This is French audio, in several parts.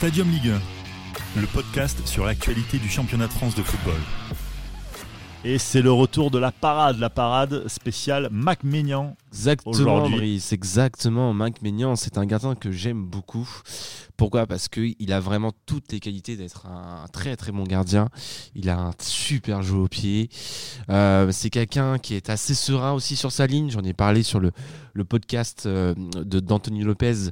Stadium Ligue 1, le podcast sur l'actualité du championnat de France de football. Et c'est le retour de la parade, la parade spéciale Mac Maignan. Exactement. Brice, exactement. Mac Maignan, c'est un gardien que j'aime beaucoup. Pourquoi? Parce qu'il a vraiment toutes les qualités d'être un très très bon gardien. Il a un super jeu au pied. Euh, c'est quelqu'un qui est assez serein aussi sur sa ligne. J'en ai parlé sur le, le podcast euh, d'Anthony Lopez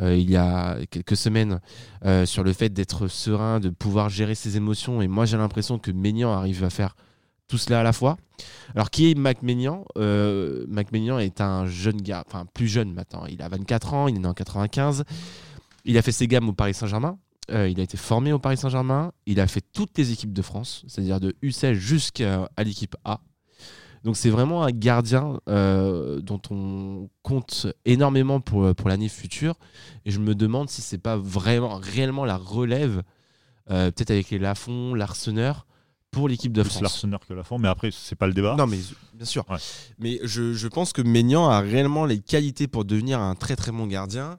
euh, il y a quelques semaines euh, sur le fait d'être serein, de pouvoir gérer ses émotions. Et moi, j'ai l'impression que Maignan arrive à faire tout cela à la fois. Alors, qui est Mac Maignan euh, Mac Maignan est un jeune gars, enfin plus jeune maintenant. Il a 24 ans, il est né en 95. Il a fait ses gammes au Paris Saint-Germain. Euh, il a été formé au Paris Saint-Germain. Il a fait toutes les équipes de France, c'est-à-dire de U16 jusqu'à l'équipe A. Donc c'est vraiment un gardien euh, dont on compte énormément pour, pour l'année future. Et je me demande si c'est pas vraiment réellement la relève, euh, peut-être avec les Lafont, l'Arseneur, pour l'équipe de Plus France. l'Arseneur que la forme, mais après, c'est pas le débat. Non, mais bien sûr. Ouais. Mais je, je pense que Maignan a réellement les qualités pour devenir un très très bon gardien.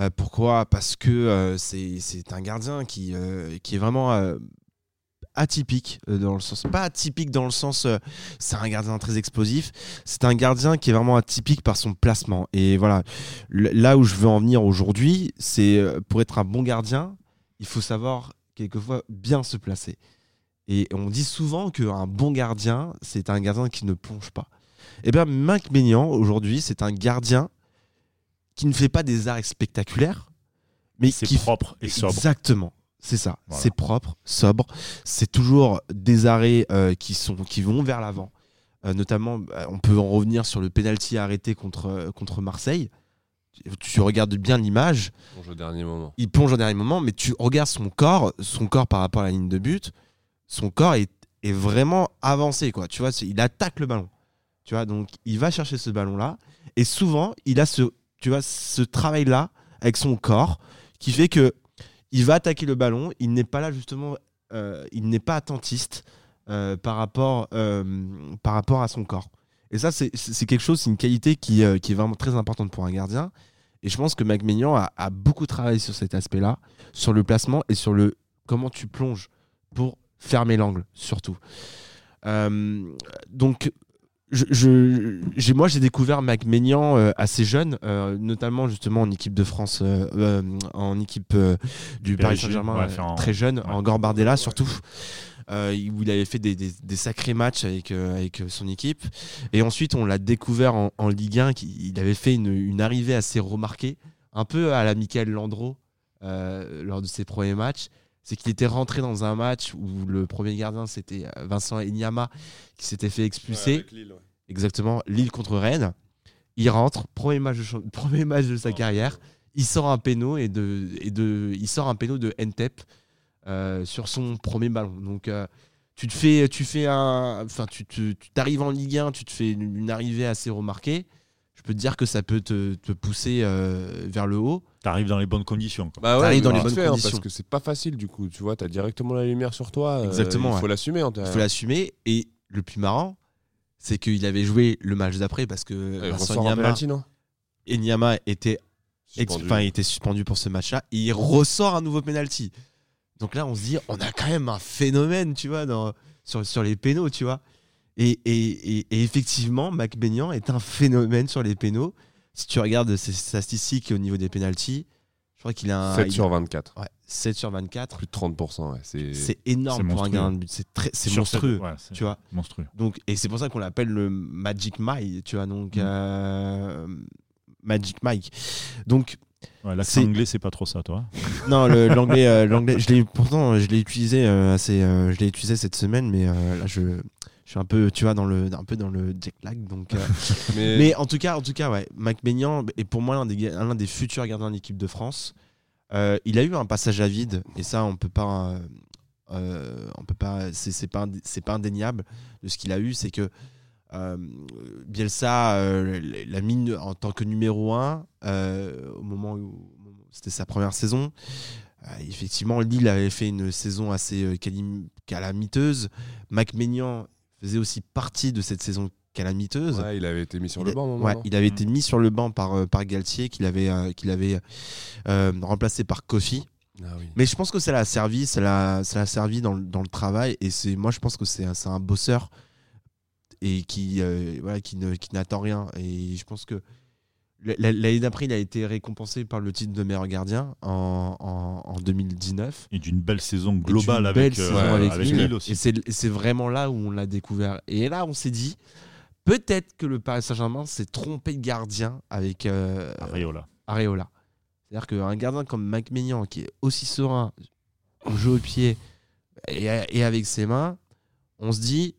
Euh, pourquoi? Parce que euh, c'est c'est un gardien qui, euh, qui est vraiment euh, atypique dans le sens pas atypique dans le sens euh, c'est un gardien très explosif c'est un gardien qui est vraiment atypique par son placement et voilà là où je veux en venir aujourd'hui c'est euh, pour être un bon gardien il faut savoir quelquefois bien se placer et on dit souvent qu'un bon gardien c'est un gardien qui ne plonge pas et bien Mac Maignan aujourd'hui c'est un gardien qui ne fait pas des arrêts spectaculaires mais c'est qui propre et sobre. Exactement. C'est ça. Voilà. C'est propre, sobre. C'est toujours des arrêts euh, qui, sont, qui vont vers l'avant. Euh, notamment, bah, on peut en revenir sur le penalty arrêté contre, euh, contre Marseille. Tu, tu regardes bien l'image, Plonge au dernier moment. il plonge au dernier moment, mais tu regardes son corps, son corps par rapport à la ligne de but, son corps est, vraiment avancé. Quoi. Tu vois, il attaque le ballon. Tu vois, donc il va chercher ce ballon-là. Et souvent, il a ce, tu vois, ce travail-là avec son corps qui fait que il va attaquer le ballon. Il n'est pas là justement, euh, il n'est pas attentiste euh, par rapport, euh, par rapport à son corps. Et ça, c'est- quelque chose, c'est une qualité qui, qui est vraiment très importante pour un gardien. Et je pense que Mac Maignan a, a beaucoup travaillé sur cet aspect-là, sur le placement et sur le comment tu plonges pour fermer l'angle, surtout. Euh, donc, je, je- j'ai, moi, j'ai découvert Mac Maignan euh, assez jeune, euh, notamment justement en équipe de France, en équipe du Paris Saint-Germain, ouais, très jeune, ouais. en Gambardella surtout. euh, où il avait fait des, des- des sacrés matchs avec, euh, avec son équipe. Et ensuite, on l'a découvert en, en Ligue 1. qui- Il avait fait une, une arrivée assez remarquée, un peu à la Michael Landreau euh, lors de ses premiers matchs. C'est qu'il était rentré dans un match où le premier gardien, c'était euh, Vincent Enyama, qui s'était fait expulser. Exactement, Lille contre Rennes. Il rentre, premier match de, champ- premier match de sa carrière. Il sort un péno et de, et de, il sort un péno de Ntep euh, sur son premier ballon. Donc euh, tu te fais, tu fais un, enfin tu t'arrives en Ligue 1, tu te fais une, une arrivée assez remarquée. Je peux te dire que ça peut te, te pousser euh, vers le haut. T'arrives dans les bonnes conditions. quoi. Bah T'arrives mais dans les bonnes fait, hein, conditions. parce que c'est pas facile du coup. Tu vois, t'as directement la lumière sur toi. euh, Exactement, Il ouais. faut l'assumer. hein, Il faut l'assumer. Et le plus marrant, c'est qu'il avait joué le match d'après parce que Il Vincent ressort un Enyama, penalty, non? Enyama était Suspendu. enfin, il était suspendu pour ce match-là. Et il ressort un nouveau penalty. Donc là, on se dit, on a quand même un phénomène, tu vois, dans, sur, sur les pénaux, tu vois. Et, et, et, et effectivement, Mac Maignan est un phénomène sur les pénaux. Si tu regardes ses statistiques au niveau des pénalties, je crois qu'il a un 7 il- sur 24. ouais, 7 sur 24. Plus de 30%. ouais, C'est C'est énorme C'est pour un gardien de but. C'est très, c'est Sur cette- monstrueux. ouais, c'est tu vois. Monstrueux. Donc, et c'est pour ça qu'on l'appelle le Magic Mike, tu vois, donc Mm. euh, Magic Mike. Donc, Ouais, L'accent C'est- anglais, c'est pas trop ça, toi. non, le- l'anglais, euh, l'anglais, je l'ai pourtant, je l'ai utilisé euh, assez, euh, je l'ai utilisé cette semaine, mais euh, là, je, je suis un peu, tu vois, dans le, un peu dans le jet lag, donc. euh, Mais, mais en tout cas, en tout cas, ouais, Mac Maignan est pour moi l'un des, l'un des futurs gardiens de l'équipe de France. Euh, il a eu un passage à vide, et ça, on peut pas, euh, on peut pas, c'est c'est pas, c'est pas indéniable de ce qu'il a eu, c'est que Bielsa l'a mis en tant que numéro 1 au moment où c'était sa première saison. Effectivement, Lille avait fait une saison assez calamiteuse. Mac Maignan faisait aussi partie de cette saison calamiteuse. ouais, il avait été mis sur Il le banc. ouais, il avait Mm. été mis sur le banc par, euh, par Galtier, qu'il avait, euh, qu'il avait euh, remplacé par Kofi. Ah oui. Mais je pense que ça l'a servi, ça l'a, servi dans, le- dans le travail. Et c'est, moi, je pense que c'est, un- bosseur et qui, euh, voilà, qui, n'attend rien. Et je pense que l'année d'après, il a été récompensé par le titre de meilleur gardien en, en, en 2019. Et d'une belle saison globale avec, belle euh, saison avec, avec Lille. Lille. aussi. Et c'est, vraiment là où on l'a découvert. Et là, on s'est dit, peut-être que le Paris Saint-Germain s'est trompé de gardien avec euh, Areola. Areola. C'est-à-dire qu'un gardien comme Mike Maignan, qui est aussi serein au jeu au pied et, et avec ses mains, on se dit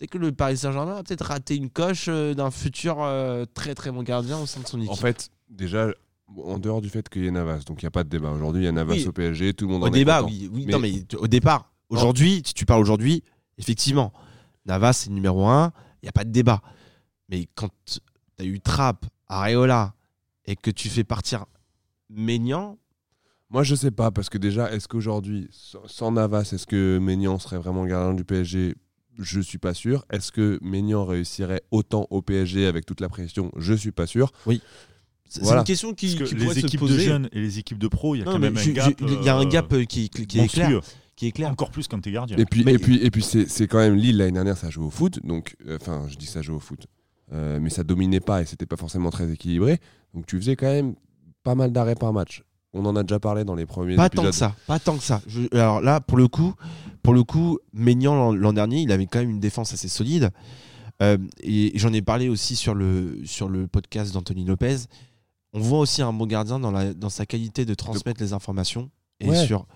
peut-être que le Paris Saint-Germain a peut-être raté une coche euh, d'un futur euh, très très bon gardien au sein de son équipe. En fait, déjà, en dehors du fait qu'il y ait Navas, donc il n'y a pas de débat. Aujourd'hui, il y a Navas Oui. au PSG, tout le monde en au est débat, content. oui, oui Mais- non, mais au départ, aujourd'hui, si tu parles aujourd'hui, effectivement, Navas c'est numéro un, il n'y a pas de débat. Mais quand tu as eu Trapp, Areola, et que tu fais partir Maignan, Moi, je sais pas, parce que déjà, est-ce qu'aujourd'hui, sans- Navas, est-ce que Maignan serait vraiment gardien du PSG Je suis pas sûr. Est-ce que Maignan réussirait autant au PSG avec toute la pression? Je suis pas sûr. c'est Voilà. une question qui, que qui pourrait les se équipes de jeunes et les équipes de pro, il y a Non, quand même je- un gap. Il y a un euh, gap euh, qui, qui, qui est clair. Qui est clair. Encore plus quand t'es gardien. Et puis, Mais- et puis, et puis c'est c'est quand même Lille l'année dernière, ça joue au foot. Donc, euh, enfin, je dis ça joue au foot. Euh, mais ça dominait pas et c'était pas forcément très équilibré. Donc, tu faisais quand même pas mal d'arrêts par match. On en a déjà parlé dans les premiers Pas épisodes. tant que ça, pas tant que ça. Je- alors là, pour le coup, pour le coup, Maignan l'an- dernier, il avait quand même une défense assez solide. Euh, et j'en ai parlé aussi sur le, sur le podcast d'Anthony Lopez. On voit aussi un bon gardien dans, la, dans sa qualité de transmettre les informations et Ouais. sur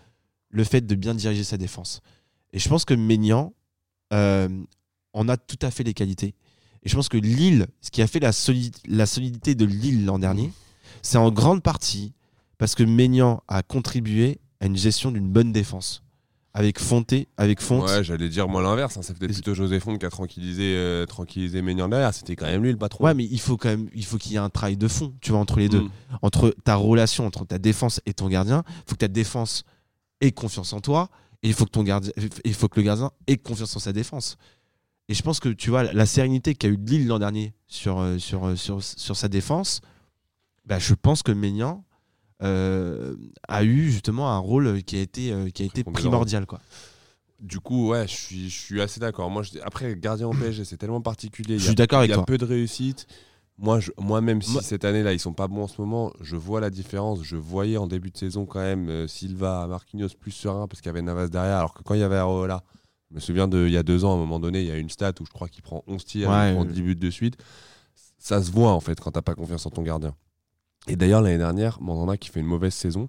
le fait de bien diriger sa défense. Et je pense que Maignan euh, en a tout à fait les qualités. Et je pense que Lille, ce qui a fait la, soli- la solidité de Lille l'an dernier, c'est en grande partie parce que Maignan a contribué à une gestion d'une bonne défense. Avec Fonté, avec Fonte. Ouais, j'allais dire moi l'inverse. hein. C'est peut-être Et- plutôt José Fonte qui a tranquillisé, euh, tranquillisé Maignan derrière. C'était quand même lui le patron. Ouais, mais il faut quand même, il faut qu'il y ait un travail de fond, tu vois, entre les deux. Mm. Entre ta relation entre ta défense et ton gardien, il faut que ta défense ait confiance en toi, et il faut que ton gardien, il faut que le gardien ait confiance en sa défense. Et je pense que tu vois la sérénité qu'a eu Lille l'an dernier sur, euh, sur, euh, sur, sur sa défense, bah, je pense que euh, a eu justement un rôle qui a été, euh, qui a été primordial. Quoi. Du coup, ouais, je suis, je suis assez d'accord. Moi, je- après, gardien au PSG, c'est tellement particulier. Il Je y a- suis d'accord avec Il y a peu de réussite. Moi, je- moi-même, si Moi- cette année-là, ils sont pas bons en ce moment, je vois la différence. Je voyais en début de saison quand même euh, Silva, Marquinhos plus serein parce qu'il y avait Navas derrière. Alors que quand il y avait Areola, je me souviens de il y a deux ans, à un moment donné, il y a une stat où je crois qu'il prend 11 tirs, Ouais, il prend euh. 10 buts de suite. Ça se voit en fait quand t'as pas confiance en ton gardien. Et d'ailleurs, l'année dernière, Mandanda qui fait une mauvaise saison,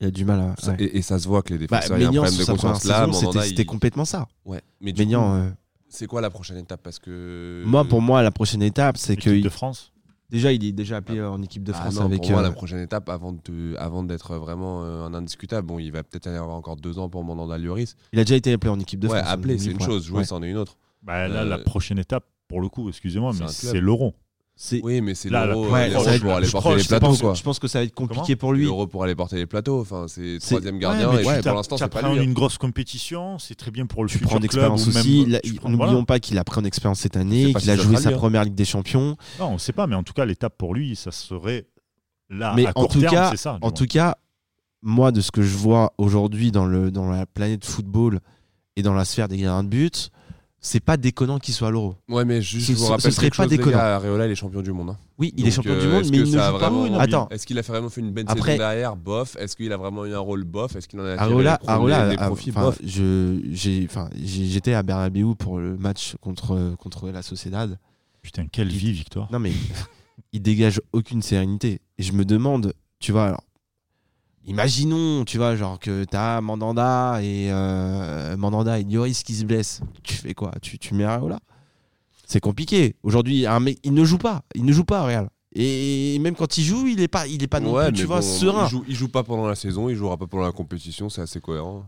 Il a du mal à. ça- ouais. et, et ça se voit que les Bah, défenseurs, il y a un Maignan, problème sur de confiance là. c'était- il- complètement ça. Ouais. Mais euh, c'est quoi la prochaine étape? Parce que moi, pour moi, la prochaine étape, c'est L'équipe que de France. déjà, il est déjà appelé euh, en équipe de Ah France non, avec. pour moi, euh, la prochaine étape, avant de, avant d'être vraiment euh, un indiscutable, bon, il va peut-être y avoir encore deux ans pour Mandanda Lloris. Il a déjà été appelé en équipe de ouais, France. appeler, on c'est une chose. Jouer, c'en est une autre. Bah, là, Euh, la prochaine étape, pour le coup, excusez-moi, c'est mais c'est l'euro. C'est- Oui, mais c'est Là, l'euro euh, ouais, pour aller je porter les plateaux, pense, quoi. je pense que ça va être compliqué Comment pour lui. L'euro pour aller porter les plateaux. Enfin, c'est troisième gardien. et pour l'instant, c'est pas lui. une grosse compétition, c'est très bien pour le Tu futur prends club. ou aussi. N'oublions voilà. pas qu'il a pris en expérience cette année, qu'il a joué sa hein. première Ligue des Champions. Non, on ne sait pas, mais en tout cas, l'étape pour lui, ça serait là, Mais à en court tout cas- En tout cas, moi, de ce que je vois aujourd'hui dans, le, dans la planète football et dans la sphère des gardiens de but, c'est pas déconnant qu'il soit à l'Euro. Ouais, mais juste, Ce- je vous rappelle ce serait pas chose, les déconnant. gars, Areola, il est champion du monde. hein. Oui, il Donc, est champion du euh, monde, est-ce mais il ne joue pas. vraiment- Attends, Est-ce qu'il a fait vraiment fait une bonne Après- saison derrière Bof? Est-ce qu'il a vraiment eu un rôle bof? Est-ce qu'il en a tiré Areola, pro- Areola, a- profits bof je- j'ai- enfin, j'ai- j'étais à Bernabéu pour le match contre, contre la Sociedad. Putain, quelle vie, Victoire. Non mais il dégage aucune sérénité. Et je me demande, tu vois, alors, imaginons, tu vois, genre que t'as Mandanda et euh, Mandanda et Lloris qui se blessent. Tu fais quoi? Tu, tu mets Areola? C'est compliqué. Aujourd'hui, un mec, il ne joue pas, il ne joue pas Real. Et même quand il joue, il est pas, il est pas non Ouais, plus, tu vois, bon, serein. Il joue, il joue pas pendant la saison, il jouera pas pendant la compétition, c'est assez cohérent.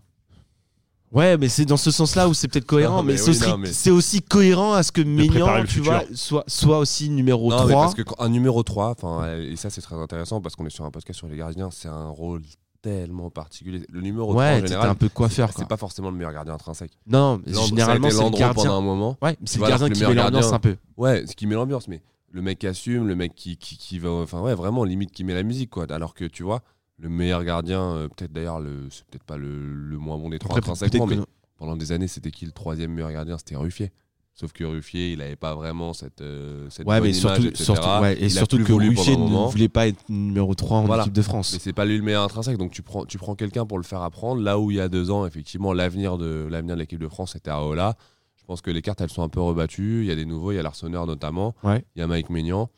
Ouais, mais c'est dans ce sens-là où c'est peut-être cohérent, Non, mais, mais c'est oui, aussi, non, mais- c'est aussi cohérent à ce que Maignan, tu vois, soit, soit aussi numéro non, 3. mais parce que un numéro 3, enfin, et ça c'est très intéressant parce qu'on est sur un podcast sur les gardiens, c'est un rôle tellement particulier. Le numéro 3 en ouais, général, un peu c'est coiffeur. c'est pas forcément le meilleur gardien intrinsèque. Non, généralement, c'est le Landreau pendant gardien. un moment. Ouais, c'est le gardien qui met l'ambiance gardien- un peu. Ouais, ce qui met l'ambiance, mais le mec qui assume, le mec qui, qui, qui va. Enfin, ouais, vraiment, limite qui met la musique, quoi. Alors que tu vois, le meilleur gardien, euh, peut-être d'ailleurs, le, c'est peut-être pas le, le moins bon des trois intrinsèquement, mais pendant des années, c'était qui le troisième meilleur gardien? C'était Ruffier. Sauf que Ruffier, il n'avait pas vraiment cette, euh, cette Ouais, bonne mais image, surtout, etc. surtout, ouais, et surtout que Ruffier ne voulait pas être numéro 3 en Voilà. équipe de France. Mais c'est pas lui le meilleur intrinsèque, donc tu prends, tu prends quelqu'un pour le faire apprendre. Là où il y a deux ans, effectivement, l'avenir de l'avenir de l'équipe de France était à Ola. Je pense que les cartes elles sont un peu rebattues. Il y a des nouveaux, il y a l'Arseneur notamment. Ouais. Il y a Mike Maignan.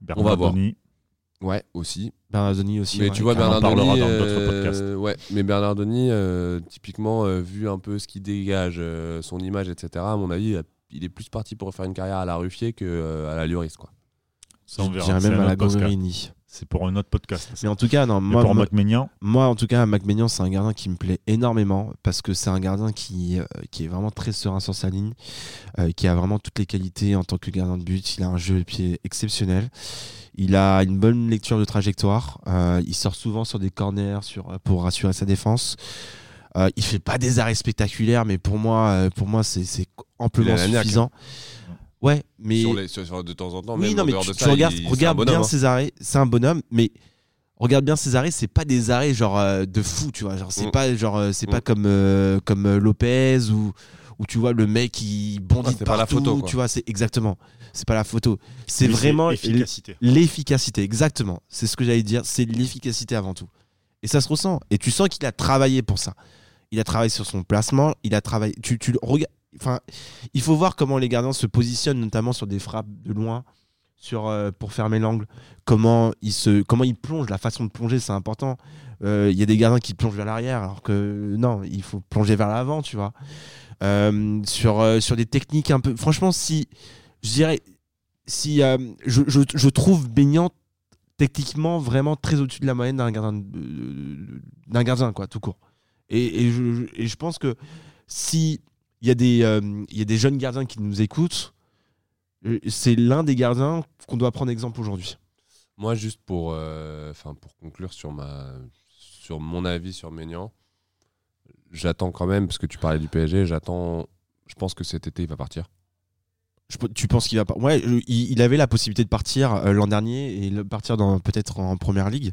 Bernard va voir. Denis. Ouais, aussi. Bernardoni aussi. mais ouais, tu vois, on en Bernard parlera Denis, dans d'autres euh, podcasts. ouais, mais Bernard Denis, euh, typiquement, euh, vu un peu ce qu'il dégage, euh, son image, etc., à mon avis, il est plus parti pour faire une carrière à la Ruffier que euh, à la Lloris. Quoi. Ça, on Je verra. même à la. Gamberini. C'est pour un autre podcast. Mais en tout cas, non, Mais moi, pour moi, moi, en tout cas, Macménian, c'est un gardien qui me plaît énormément parce que c'est un gardien qui, euh, qui est vraiment très serein sur sa ligne, euh, qui a vraiment toutes les qualités en tant que gardien de but. Il a un jeu de pied exceptionnel. Il a une bonne lecture de trajectoire. Euh, il sort souvent sur des corners sur, pour rassurer sa défense. Euh, il fait pas des arrêts spectaculaires, mais pour moi, pour moi, c'est c'est amplement niaque, suffisant. Ouais, mais Sur les- sur- sur- de temps en temps, oui, même non, mais tu, de tu ça, regardes, il- regarde bonhomme, bien hein. ses arrêts. C'est un bonhomme, mais regarde bien ses arrêts. C'est pas des arrêts genre euh, de fou, tu vois. Genre c'est Mm. pas genre euh, c'est pas Mm. comme euh, comme euh, Lopez ou où tu vois le mec qui bondit de c'est pas la partout. photo, quoi. tu vois, c'est exactement. C'est pas la photo. C'est vraiment efficacité. l'efficacité. Exactement. C'est ce que j'allais dire. C'est l'efficacité avant tout. Et ça se ressent. Et tu sens qu'il a travaillé pour ça. Il a travaillé sur son placement. Il a travaillé. Tu, tu regardes. Enfin, il faut voir comment les gardiens se positionnent, notamment sur des frappes de loin, sur euh, pour fermer l'angle. Comment ils se, comment ils plongent. La façon de plonger, c'est important. Euh, Il y a des gardiens qui plongent vers l'arrière, alors que non, il faut plonger vers l'avant, tu vois. Euh, sur sur des techniques un peu. Franchement, si je dirais, si je, je, trouve baignant techniquement vraiment très au-dessus de la moyenne d'un gardien, d'un gardien quoi, tout court. Et, et je- et je pense que si il y a des euh, il y a des jeunes gardiens qui nous écoutent, euh, c'est l'un des gardiens qu'on doit prendre exemple aujourd'hui. Moi, juste pour, euh, pour conclure sur, ma, sur mon avis sur Maignan, j'attends quand même, parce que tu parlais du PSG, j'attends. Je pense que cet été, il va partir. Je tu penses qu'il va pas Ouais, il, il avait la possibilité de partir euh, l'an dernier et le- partir dans peut-être en première ligue.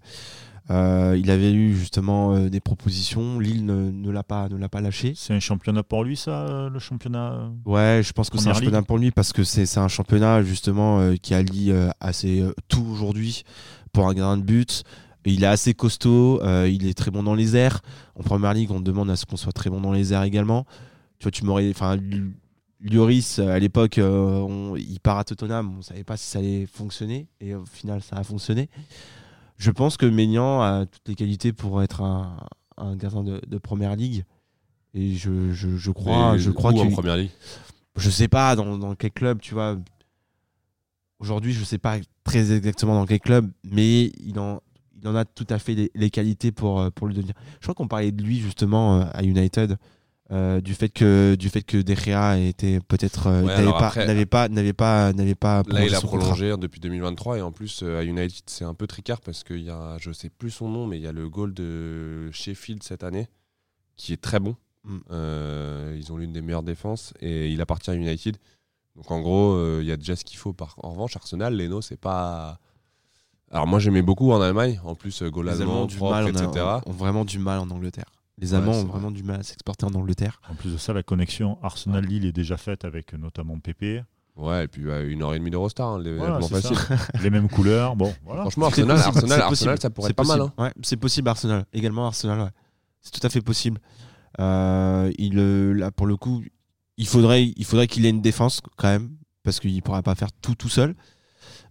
Euh, il avait eu justement euh, des propositions. Lille ne, ne l'a pas, ne l'a pas lâché. C'est un championnat pour lui, ça, euh, le championnat Ouais, je pense que c'est un championnat pour lui parce que c'est un championnat justement qui allie assez tout aujourd'hui pour un gardien de but. Il est assez costaud, il est très bon dans les airs. En première ligue, on demande à ce qu'on soit très bon dans les airs également. Tu vois, tu m'aurais, enfin, Lloris à l'époque, il part à Tottenham, on savait pas si ça allait fonctionner et au final, ça a fonctionné. Je pense que Maignan a toutes les qualités pour être un, un gardien de, de première ligue. Et je, je, je crois, Et je crois en première ligue? je sais pas dans, dans quel club, tu vois. Aujourd'hui, je sais pas très exactement dans quel club, mais il en, il en a tout à fait les, les qualités pour, euh, pour le devenir. Je crois qu'on parlait de lui justement euh, à United, euh, du fait que du fait que était peut-être euh, Ouais, n'avait pas n'avait pas n'avait pas Là, il a son contrat. prolongé depuis 2023 et en plus euh, à United c'est un peu tricard parce qu'il y a, je sais plus son nom, mais il y a le goal de Sheffield cette année qui est très bon. Mm. Ils ont l'une des meilleures défenses et il appartient à United. Donc en gros, il y a déjà ce qu'il faut. Par... En revanche, Arsenal, Leno, c'est pas. Alors moi j'aimais beaucoup en Allemagne, en plus goal allemand, propre, etc. a- ont, ont vraiment du mal en Angleterre. Les Ouais, c'est ont vrai. vraiment du mal à s'exporter en Angleterre. En plus de ça, la connexion Arsenal-Lille est déjà faite avec euh, notamment Pépé. Ouais, et puis une heure et demie d'Eurostar, hein, les Voilà, mêmes couleurs. Bon, voilà. Franchement, Arsenal, Arsenal, c'est Arsenal, ça pourrait être pas mal. possible. hein. Ouais, c'est possible Arsenal, également Arsenal, ouais. C'est tout à fait possible. Euh, il, euh, là, pour le coup, il faudrait, il faudrait qu'il ait une défense quand même, parce qu'il pourra pas faire tout tout seul.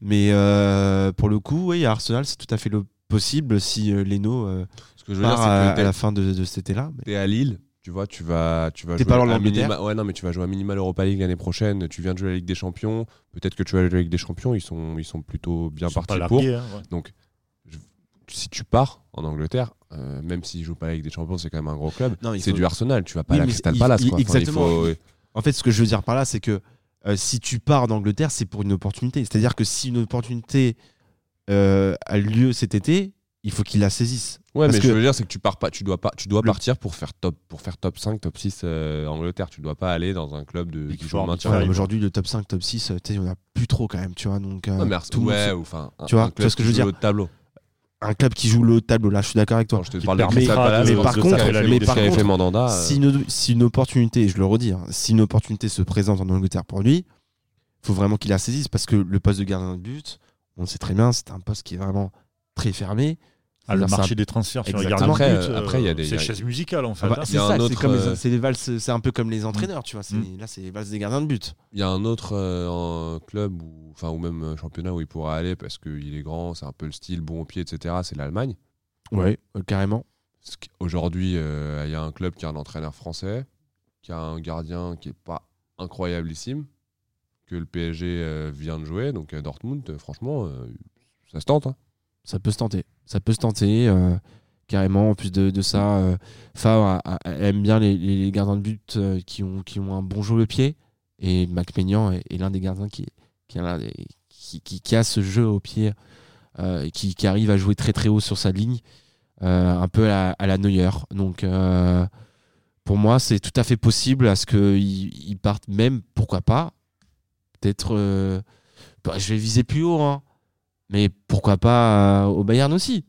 Mais euh, pour le coup, oui, Arsenal, c'est tout à fait le possible si euh, Leno euh, Ce que je veux dire, part c'est à, que à la t'es- fin de, de cet été-là. Mais- t'es à Lille, tu vois, tu vas, tu vas T'es jouer pas loin de minima- Ouais, non, mais tu vas jouer à minimal Europa League l'année prochaine. Tu viens de jouer à la Ligue des Champions. Peut-être que tu vas jouer à la Ligue des Champions. Ils sont, ils sont plutôt bien Ils partis pas pour. largués, hein, ouais. Donc, je- si tu pars en Angleterre, euh, même s'ils jouent pas la Ligue des Champions, c'est quand même un gros club. C'est faut- du Arsenal. Tu vas pas Oui, à la Crystal il- Palace. il- quoi. Enfin, il exactement. faut- En fait, ce que je veux dire par là, c'est que euh, si tu pars d'Angleterre, c'est pour une opportunité. C'est-à-dire que si une opportunité euh, a lieu cet été, il faut qu'il la saisisse. Ouais, Parce mais que- je veux dire, c'est que tu pars pas, tu dois pas, tu dois Le- partir pour faire top, pour faire top 5, top 6 euh, Angleterre. Tu dois pas aller dans un club de qui joue maintien. Aujourd'hui, le top 5, top 6, euh, tu sais, il n'y en a plus trop quand même, tu vois. Donc, euh, Ouais, mais tout monde ouais, se- ou enfin, un- Tu vois, un tu club vois ce que qui je veux joue dire au tableau. un club qui joue le haut de tableau. Là, je suis d'accord avec toi. Alors, je te parle de mais fait- mais ce par contre, Mandanda. euh, si, une, si une opportunité, je le redis, hein, si une opportunité se présente en Angleterre pour lui, faut vraiment qu'il la saisisse parce que le poste de gardien de but, on le sait très bien, c'est un poste qui est vraiment très fermé. Ah, le marché des transferts sur les gardiens de Après, but, euh, après, il y a des- c'est chaise musicale en fait. Ah bah, hein. c'est ça, c'est autre, comme les- euh, c'est les valses, c'est un peu comme les entraîneurs, tu vois. c'est- Mm. Là, c'est les valses des gardiens de but. Il y a un autre euh, club ou, enfin, ou même euh, championnat où il pourra aller parce qu'il est grand, c'est un peu le style, bon au pied, etc. C'est l'Allemagne. Ouais, euh, carrément. Euh, il y a un club qui a un entraîneur français, qui a un gardien qui est pas incroyablissime, que le PSG euh, vient de jouer. Donc euh, Dortmund, euh, franchement, ça se tente. hein. Ça peut se tenter. Ça peut se tenter. carrément. En plus de, ça, euh, aime bien les, gardiens de but qui, ont, qui ont un bon jeu au pied. Et Mac Maignan est, est l'un des gardiens qui, qui, a ce jeu au pied, et qui, arrive à jouer très très haut sur sa ligne, un peu à, la- à Neuer. Donc pour moi, c'est tout à fait possible à ce qu'il il parte même, pourquoi pas, peut-être. euh, bah, je vais viser plus haut, hein. mais pourquoi pas euh, au Bayern aussi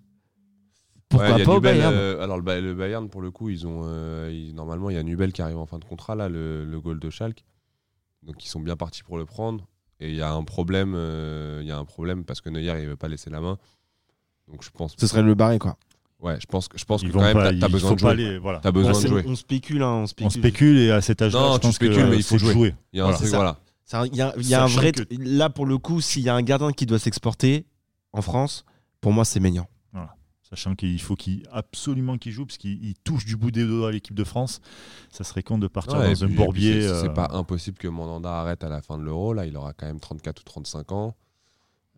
Pourquoi Ouais, pas au Nubel, Bayern euh, alors le, Ba- le Bayern, pour le coup, ils ont, euh, ils- normalement, il y a Nubel qui arrive en fin de contrat, là, le, le goal de Schalke. Donc ils sont bien partis pour le prendre. Et il y a un problème, euh, il y a un problème parce que Neuer, il veut pas laisser la main. Donc je pense, Ce serait le barré, quoi. ouais, je pense, que- je pense Ils que vont quand même, pas- t'as- besoin de jouer. aller- voilà. T'as besoin de jouer. On spécule, hein, on spécule. On spécule et à cet âge-là, Non, je tu pense spécules, que, mais il faut jouer. jouer. Il y a un truc, voilà. Il y a, il y a un vrai. que- Là, pour le coup, s'il y a un gardien qui doit s'exporter en France, pour moi, c'est Maignan. Sachant qu'il faut qu'il absolument qu'il joue, parce qu'il il touche du bout des doigts à l'équipe de France. Ça serait con de partir Ouais, dans un puis- bourbier. c'est- euh, C'est pas impossible que Mandanda arrête à la fin de l'Euro. Là, il aura quand même 34 ou 35 ans.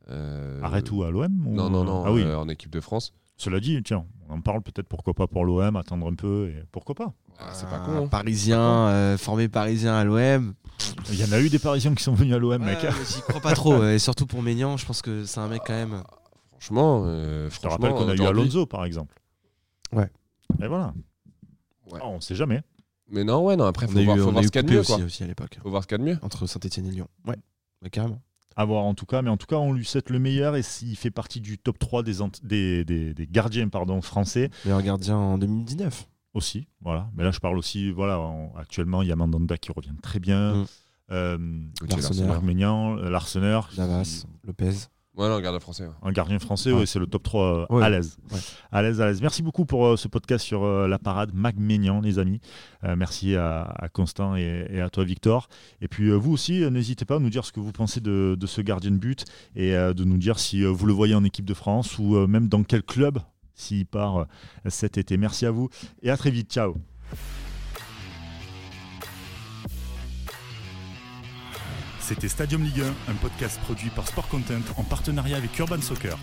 Euh, Arrête où à l'OM ou- Non, non, non. Ah oui. euh, en équipe de France. Cela dit, tiens, on en parle peut-être pourquoi pas pour l'OM, attendre un peu et pourquoi pas. Ah, c'est pas con. hein. Parisien, euh, formé parisien à l'OM. Il y en a eu des Parisiens qui sont venus à l'OM, mec. J'y crois pas trop. Et surtout pour Maignan, je pense que c'est un mec quand même. Franchement, euh, Je te rappelle qu'on a eu Alonso, par exemple. Ouais. Et voilà. Ouais. Ah, on sait jamais. Mais non, ouais, non. Après, faut voir, eu, faut voir ce qu'il y a de mieux, aussi, quoi. aussi à l'époque. Faut voir ce qu'il y a de mieux. Entre Saint-Etienne et Lyon. Ouais, mais carrément. À voir en tout cas, mais en tout cas, on lui souhaite le meilleur et s'il fait partie du top 3 des, ant- des, des- des gardiens pardon, français Meilleur gardien en 2019. aussi. Voilà. Mais là, je parle aussi, voilà, en- actuellement, il y a Mandanda qui revient très bien. Mm. Euh, Larseneur. Maignan, euh, Larseneur, Navas, Lopez. Ouais, non, garde français. ouais. un gardien français, Ouais. c'est le top 3 euh, Ouais. à l'aise. Ouais. À l'aise, à l'aise. Merci beaucoup pour euh, ce podcast sur euh, la parade Mac Maignan, les amis. Euh, merci à, à Constant et, et à toi, Victor. Et puis, euh, vous aussi, euh, n'hésitez pas à nous dire ce que vous pensez de, de ce gardien de but et euh, de nous dire si euh, vous le voyez en équipe de France ou euh, même dans quel club s'il part euh, cet été. Merci à vous et à très vite. Ciao. C'était Stadium Ligue 1, un podcast produit par Sport Content en partenariat avec Urban Soccer.